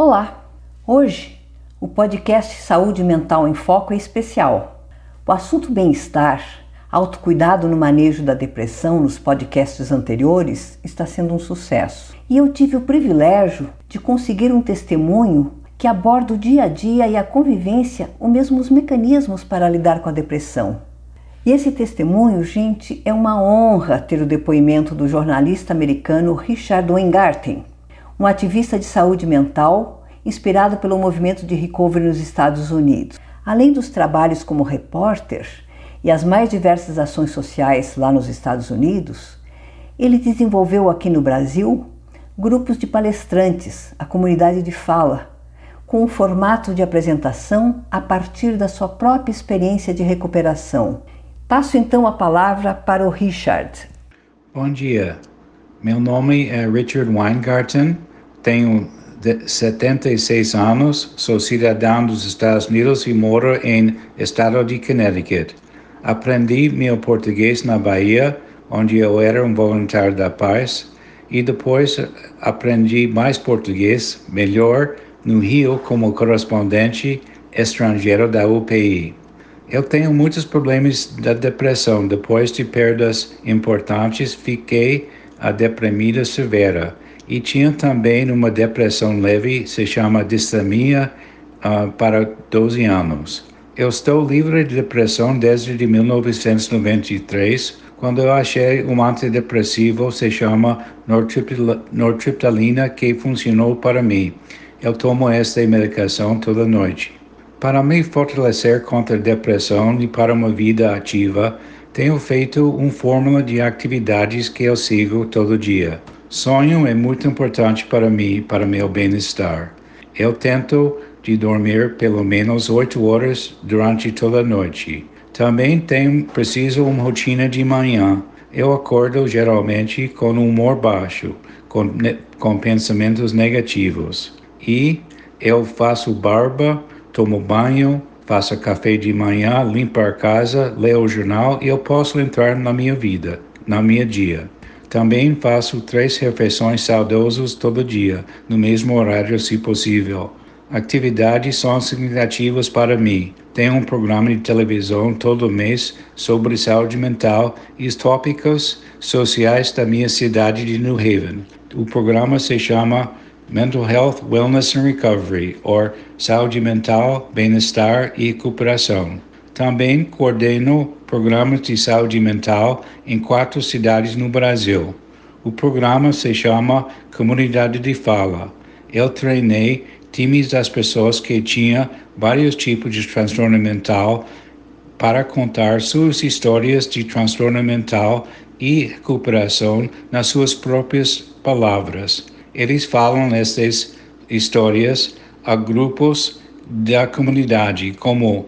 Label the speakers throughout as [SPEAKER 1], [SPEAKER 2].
[SPEAKER 1] Olá! Hoje o podcast Saúde Mental em Foco é especial. O assunto bem-estar, autocuidado no manejo da depressão nos podcasts anteriores está sendo um sucesso. E eu tive o privilégio de conseguir um testemunho que aborda o dia a dia e a convivência, os mesmos mecanismos para lidar com a depressão. E esse testemunho, gente, é uma honra ter o depoimento do jornalista americano Richard Weingarten um ativista de saúde mental inspirado pelo movimento de recovery nos Estados Unidos. Além dos trabalhos como repórter e as mais diversas ações sociais lá nos Estados Unidos, ele desenvolveu aqui no Brasil grupos de palestrantes, a comunidade de fala, com um formato de apresentação a partir da sua própria experiência de recuperação. Passo então a palavra para o Richard.
[SPEAKER 2] Bom dia, meu nome é Richard Weingarten, tenho 76 anos, sou cidadão dos Estados Unidos e moro em estado de Connecticut. Aprendi meu português na Bahia, onde eu era um voluntário da paz, e depois aprendi mais português, melhor, no Rio como correspondente estrangeiro da UPI. Eu tenho muitos problemas da depressão. Depois de perdas importantes, fiquei a deprimida severa e tinha também uma depressão leve, se chama distamia, uh, para 12 anos. Eu estou livre de depressão desde 1993, quando eu achei um antidepressivo, se chama nortriptalina, que funcionou para mim. Eu tomo esta medicação toda noite. Para me fortalecer contra a depressão e para uma vida ativa, tenho feito uma fórmula de atividades que eu sigo todo dia. Sonho é muito importante para mim, para meu bem-estar. Eu tento de dormir pelo menos oito horas durante toda a noite. Também tenho preciso uma rotina de manhã. Eu acordo geralmente com um humor baixo, com, com pensamentos negativos. E eu faço barba, tomo banho, faço café de manhã, limpo a casa, leio o jornal e eu posso entrar na minha vida, na minha dia. Também faço três refeições saudosas todo dia, no mesmo horário, se possível. Atividades são significativas para mim. Tenho um programa de televisão todo mês sobre saúde mental e os tópicos sociais da minha cidade de New Haven. O programa se chama Mental Health, Wellness and Recovery, ou Saúde Mental, Bem-Estar e Recuperação. Também coordeno programas de saúde mental em quatro cidades no Brasil. O programa se chama Comunidade de Fala. Eu treinei times das pessoas que tinham vários tipos de transtorno mental para contar suas histórias de transtorno mental e recuperação nas suas próprias palavras. Eles falam essas histórias a grupos da comunidade, como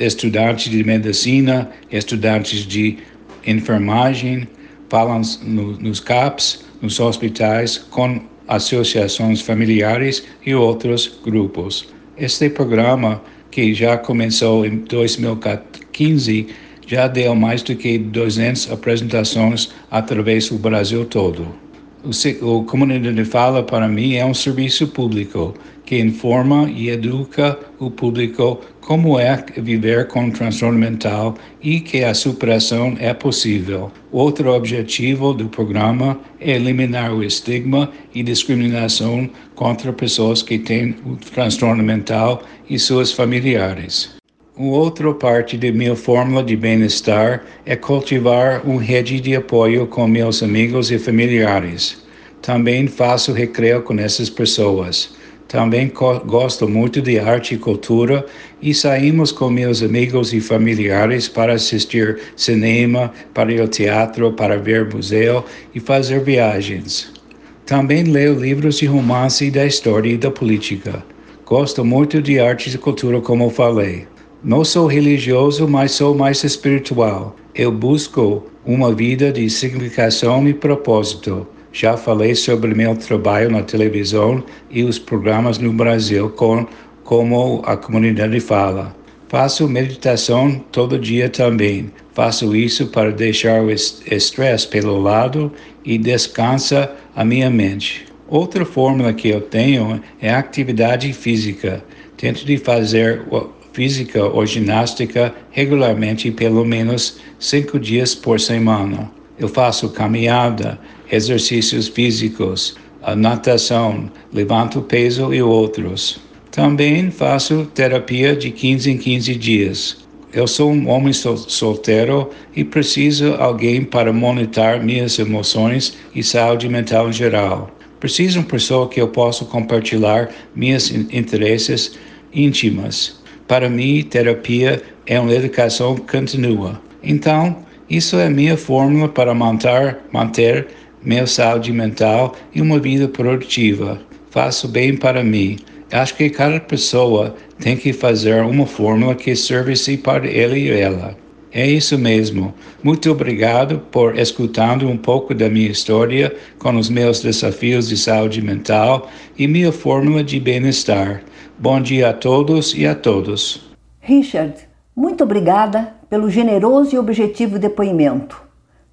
[SPEAKER 2] estudantes de medicina, estudantes de enfermagem, falam no, nos CAPs, nos hospitais, com associações familiares e outros grupos. Este programa, que já começou em 2015, já deu mais do que 200 apresentações através do Brasil todo. O, Comunidade de Fala, para mim, é um serviço público que informa e educa o público como é viver com transtorno mental e que a superação é possível. Outro objetivo do programa é eliminar o estigma e discriminação contra pessoas que têm o transtorno mental e seus familiares. Outra parte de minha fórmula de bem-estar é cultivar uma rede de apoio com meus amigos e familiares. Também faço recreio com essas pessoas. Também gosto muito de arte e cultura e saímos com meus amigos e familiares para assistir cinema, para ao teatro, para ver museu e fazer viagens. Também leio livros de romance da história e da política. Gosto muito de arte e cultura, como falei. Não sou religioso, mas sou mais espiritual. Eu busco uma vida de significação e propósito. Já falei sobre meu trabalho na televisão e os programas no Brasil com como a comunidade fala. Faço meditação todo dia também. Faço isso para deixar o estresse pelo lado e descansa a minha mente. Outra fórmula que eu tenho é atividade física. Tento de fazer física ou ginástica regularmente pelo menos cinco dias por semana. Eu faço caminhada, exercícios físicos, natação, levanto peso e outros. Também faço terapia de 15 em 15 dias. Eu sou um homem sol solteiro e preciso de alguém para monitorar minhas emoções e saúde mental em geral. Preciso de uma pessoa que eu possa compartilhar minhas interesses íntimas. Para mim, terapia é uma educação contínua. Então, isso é minha fórmula para manter, minha saúde mental e uma vida produtiva. Faço bem para mim. Acho que cada pessoa tem que fazer uma fórmula que serve-se para ele e ela. É isso mesmo. Muito obrigado por escutando um pouco da minha história com os meus desafios de saúde mental e minha fórmula de bem-estar. Bom dia a todos e a todos.
[SPEAKER 1] Richard, muito obrigada pelo generoso e objetivo depoimento.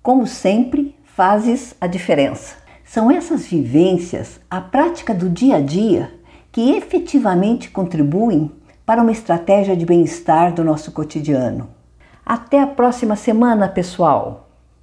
[SPEAKER 1] Como sempre, fazes a diferença. São essas vivências, a prática do dia a dia, que efetivamente contribuem para uma estratégia de bem-estar do nosso cotidiano. Até a próxima semana, pessoal!